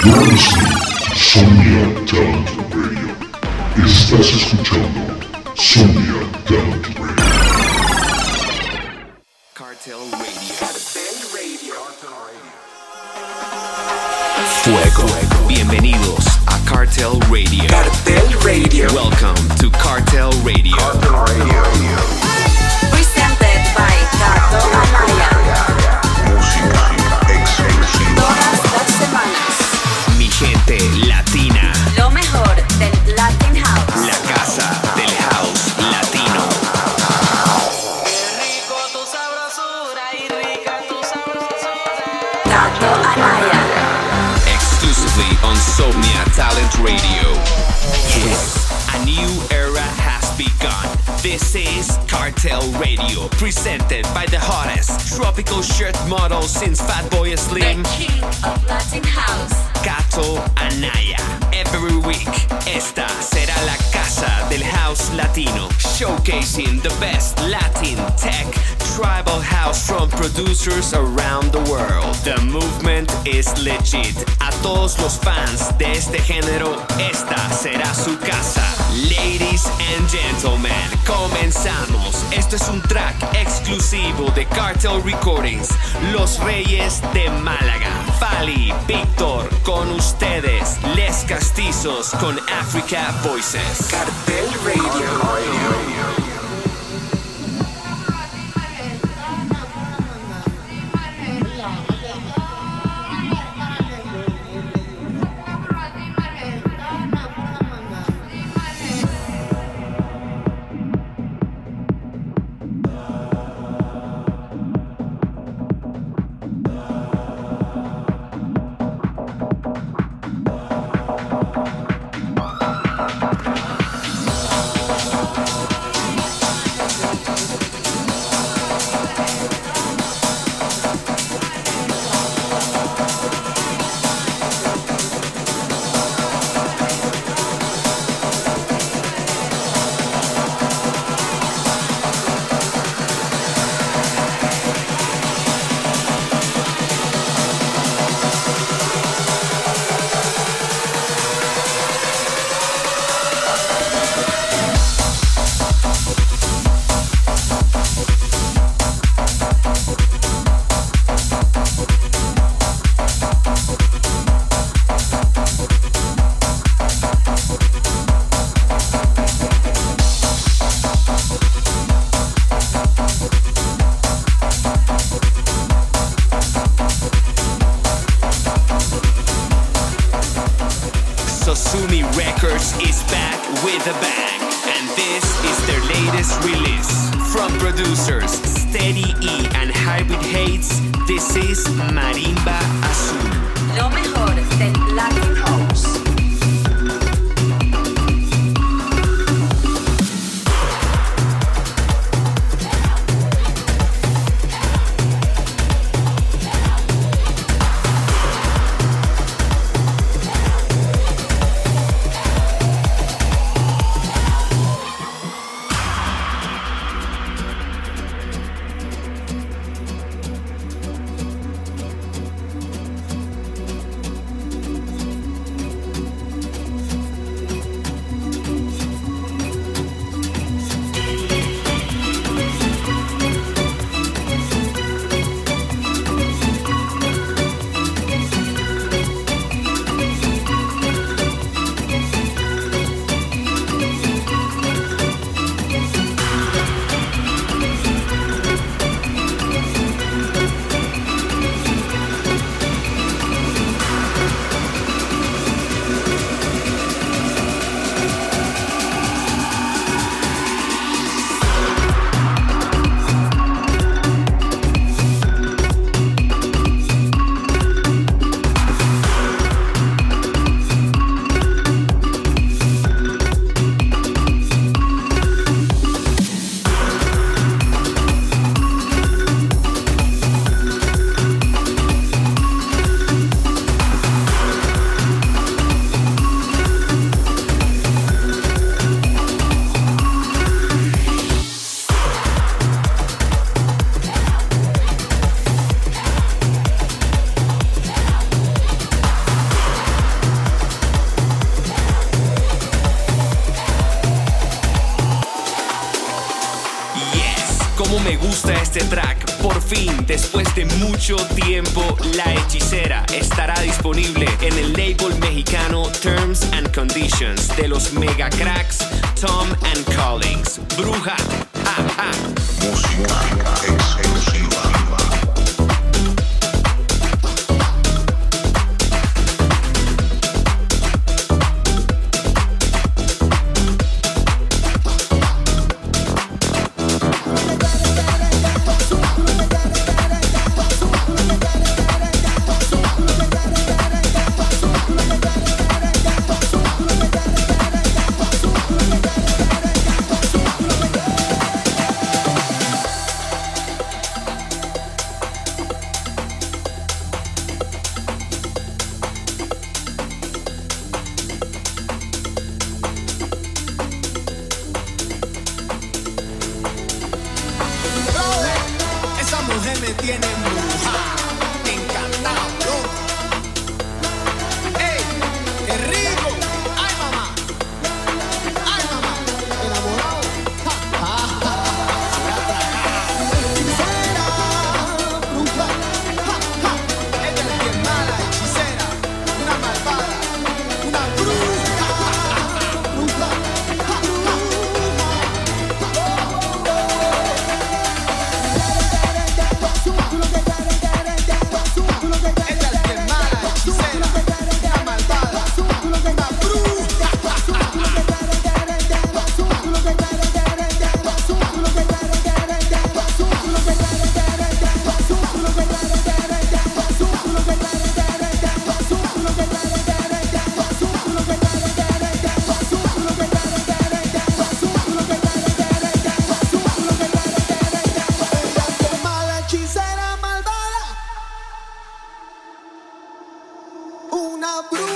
Sonia Talent Radio. Estás escuchando Sonia Talent Radio. Cartel Radio. Cartel Radio. Fuego. Bienvenidos a Cartel Radio. Cartel Radio. Welcome to Cartel Radio. Presented Somnia Radio. Yes, a new era has begun. This is Cartel Radio, presented by the hottest tropical shirt model since Fatboy Slim. The king of Latin House. Gato Anaya. Every week, esta será la casa del house latino, showcasing the best Latin tech tribal house from producers around the world. The movement is legit. A todos los fans de este género, esta será su casa. Ladies and gentlemen, comenzamos. Esto es un track exclusivo de Cartel Recordings, Los Reyes de Málaga. Fali, Víctor, con ustedes, Les Castizos con Africa Voices. Cartel Radio. Sosumi de los mega cracks Tom and Collins. Bruja, ja, ja. abro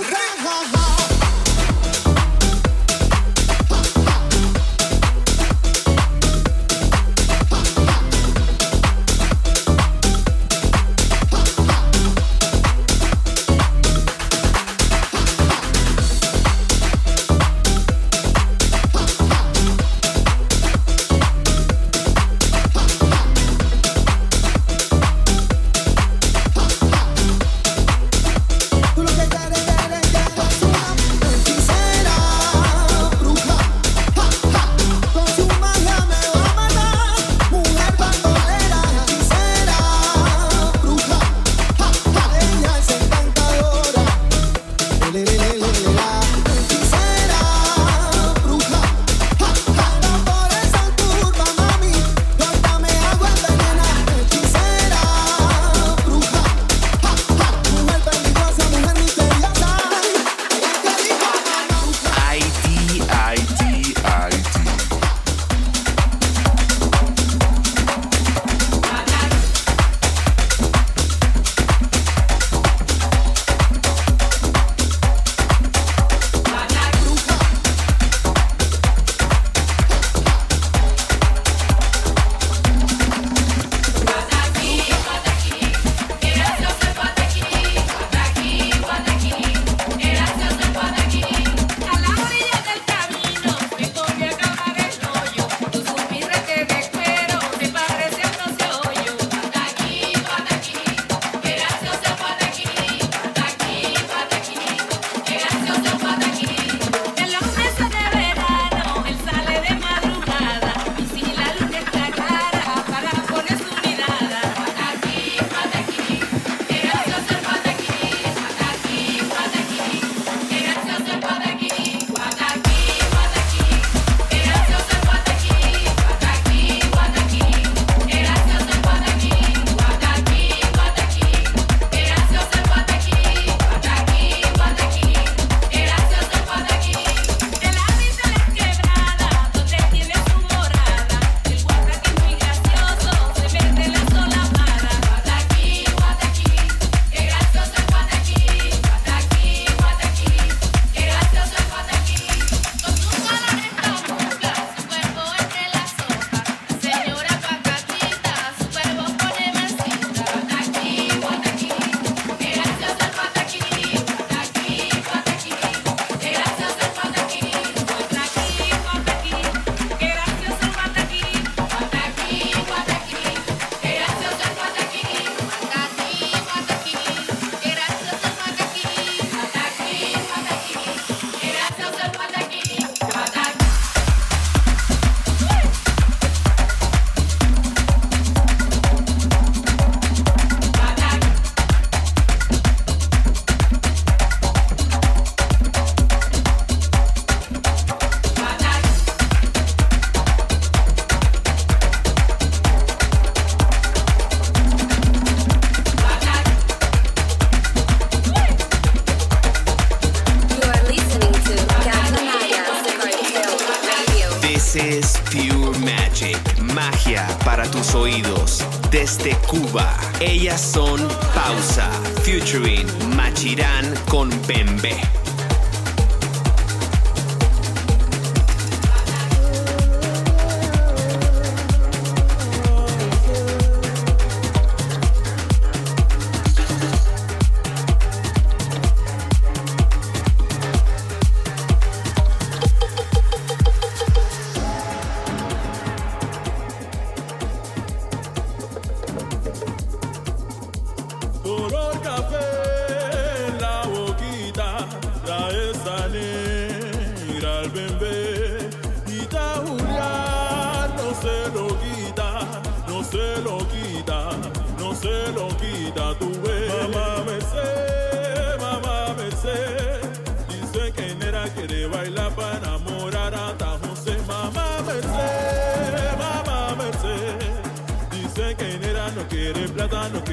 es Pure Magic, magia para tus oídos. Desde Cuba, ellas son Pausa, featuring Machirán con Bembe.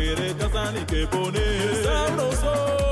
Kere kasani ke pone.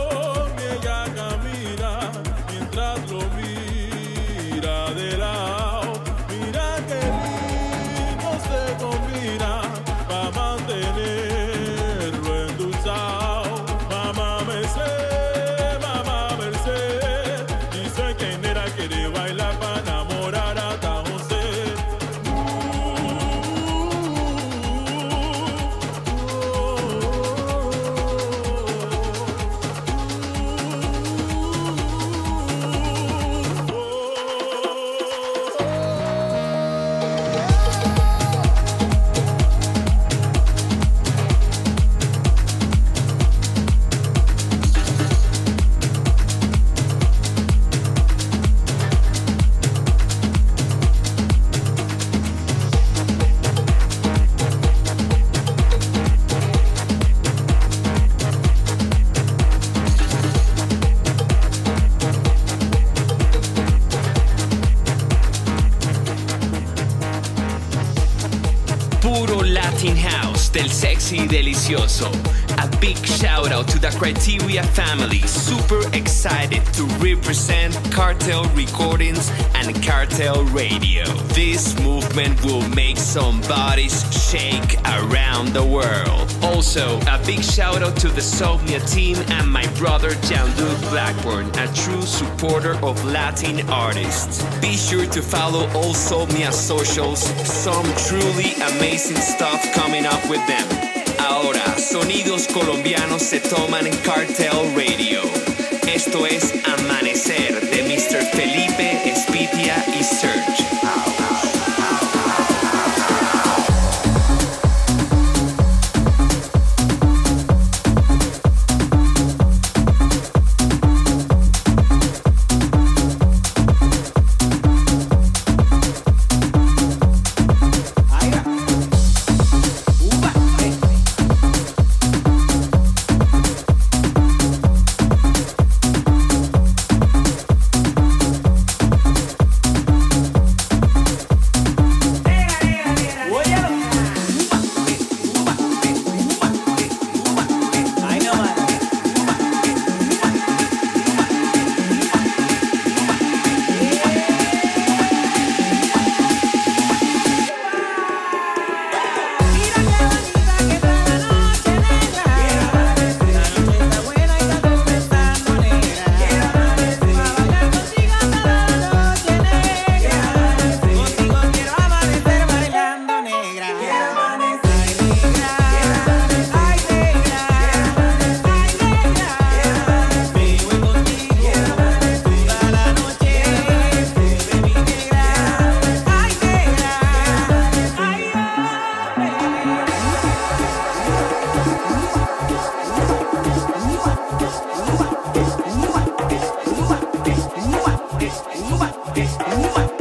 Delicioso. A big shout out to the Criteria family. Super excited to represent Cartel Recordings and Cartel Radio. This movement will make some bodies shake around the world. Also, a big shout out to the Somnia team and my brother Jean-Luc Blackburn, a true supporter of Latin artists. Be sure to follow all Somnia socials. Some truly amazing stuff coming up with them. Ahora, sonidos colombianos se toman en Cartel Radio. Esto es Amanecer de Mr. Felipe Espitia y Serge. What?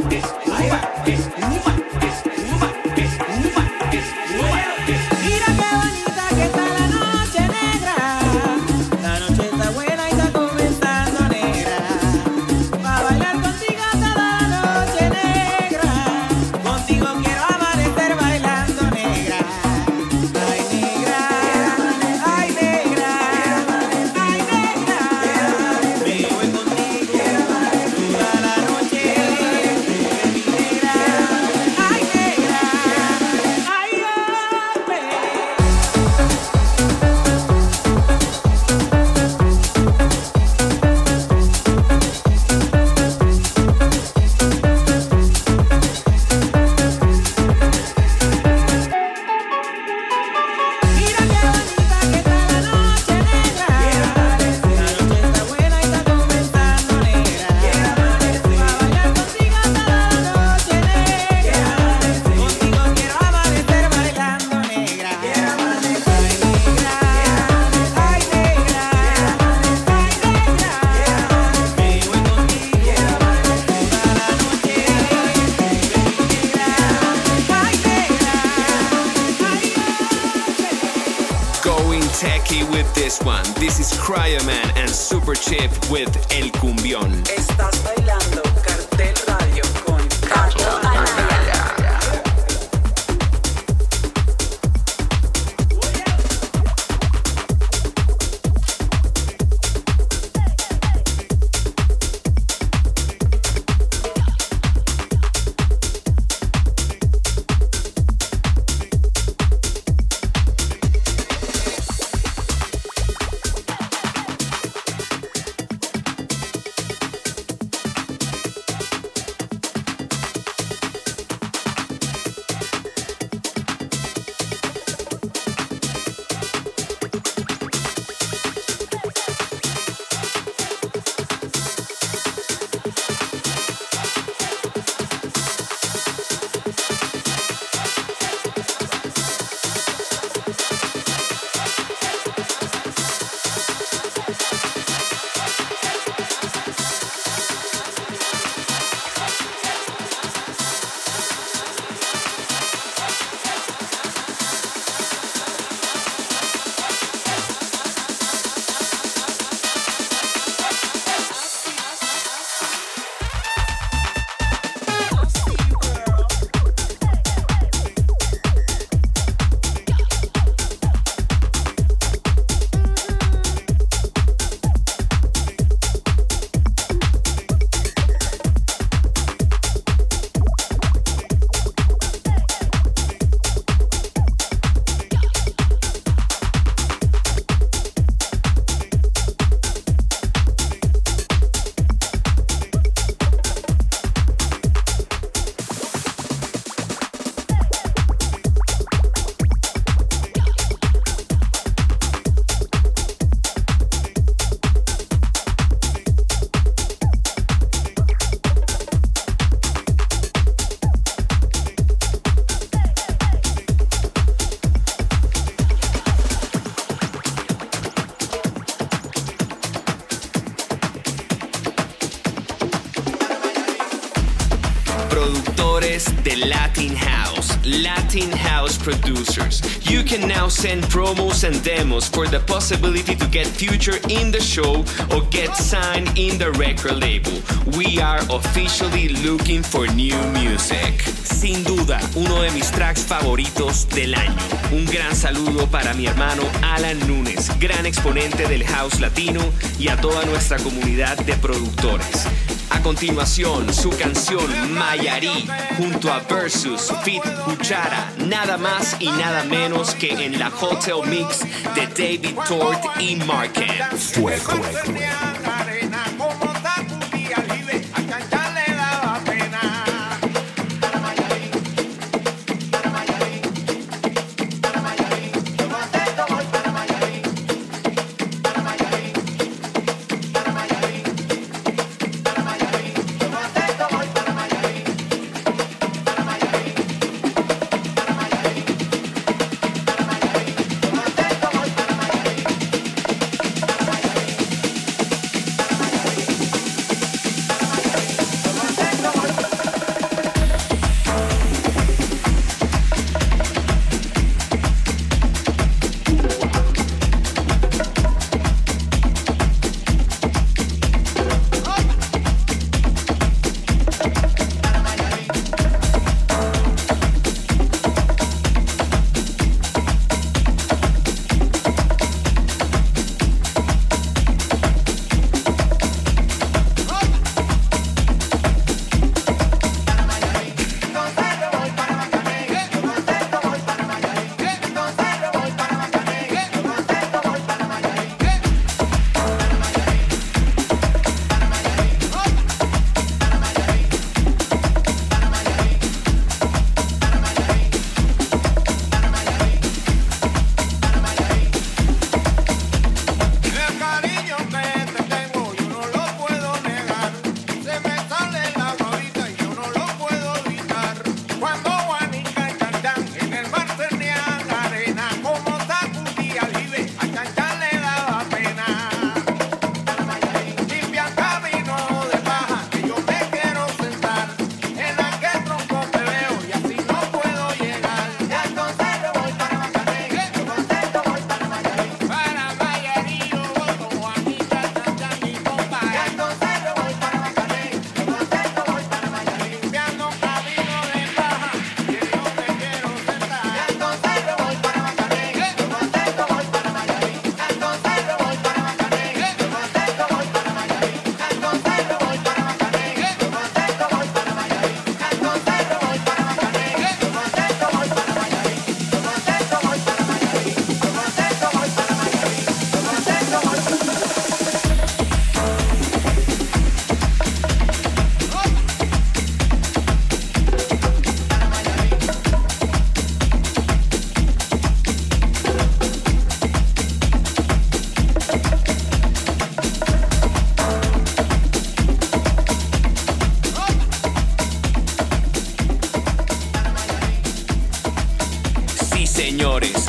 Productores de Latin House, Latin House producers. You can now send promos and demos for the possibility to get featured in the show or get signed in the record label. We are officially looking for new music. Sin duda, uno de mis tracks favoritos del año. Un gran saludo para mi hermano Alan Nunes, gran exponente del house latino y a toda nuestra comunidad de productores. A continuación, su canción Mayarí junto a Versus Fit Cuchara, nada más y nada menos que en la Hotel Mix de David Tort y Marquette. Fuego.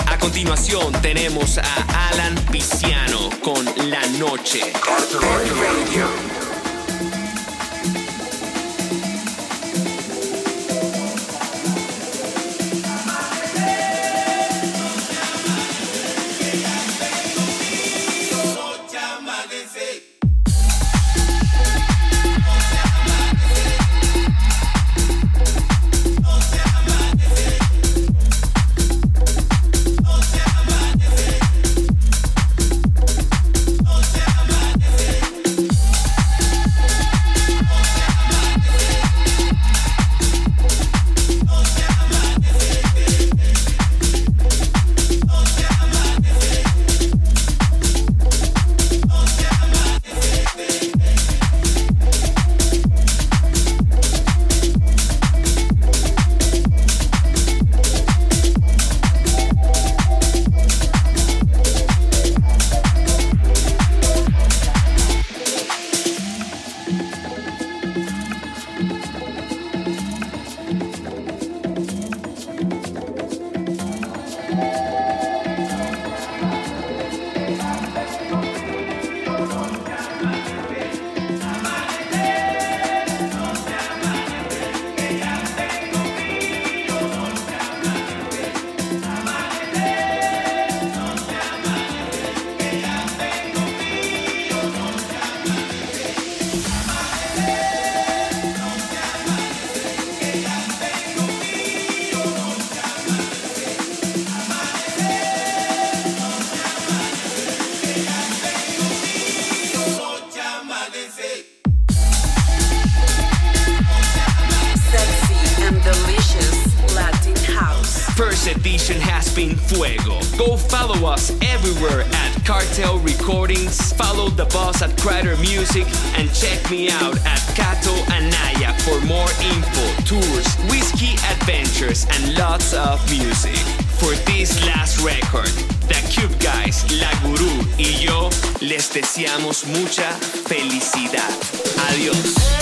a continuación tenemos a Alan Piciano con La Noche. Fuego. Go follow us everywhere at Cartel Recordings, follow the boss at Crider Music, and check me out at Cato Anaya for more info, tours, whiskey adventures, and lots of music. For this last record, The Cube Guys, La Gurú y yo les deseamos mucha felicidad. Adiós.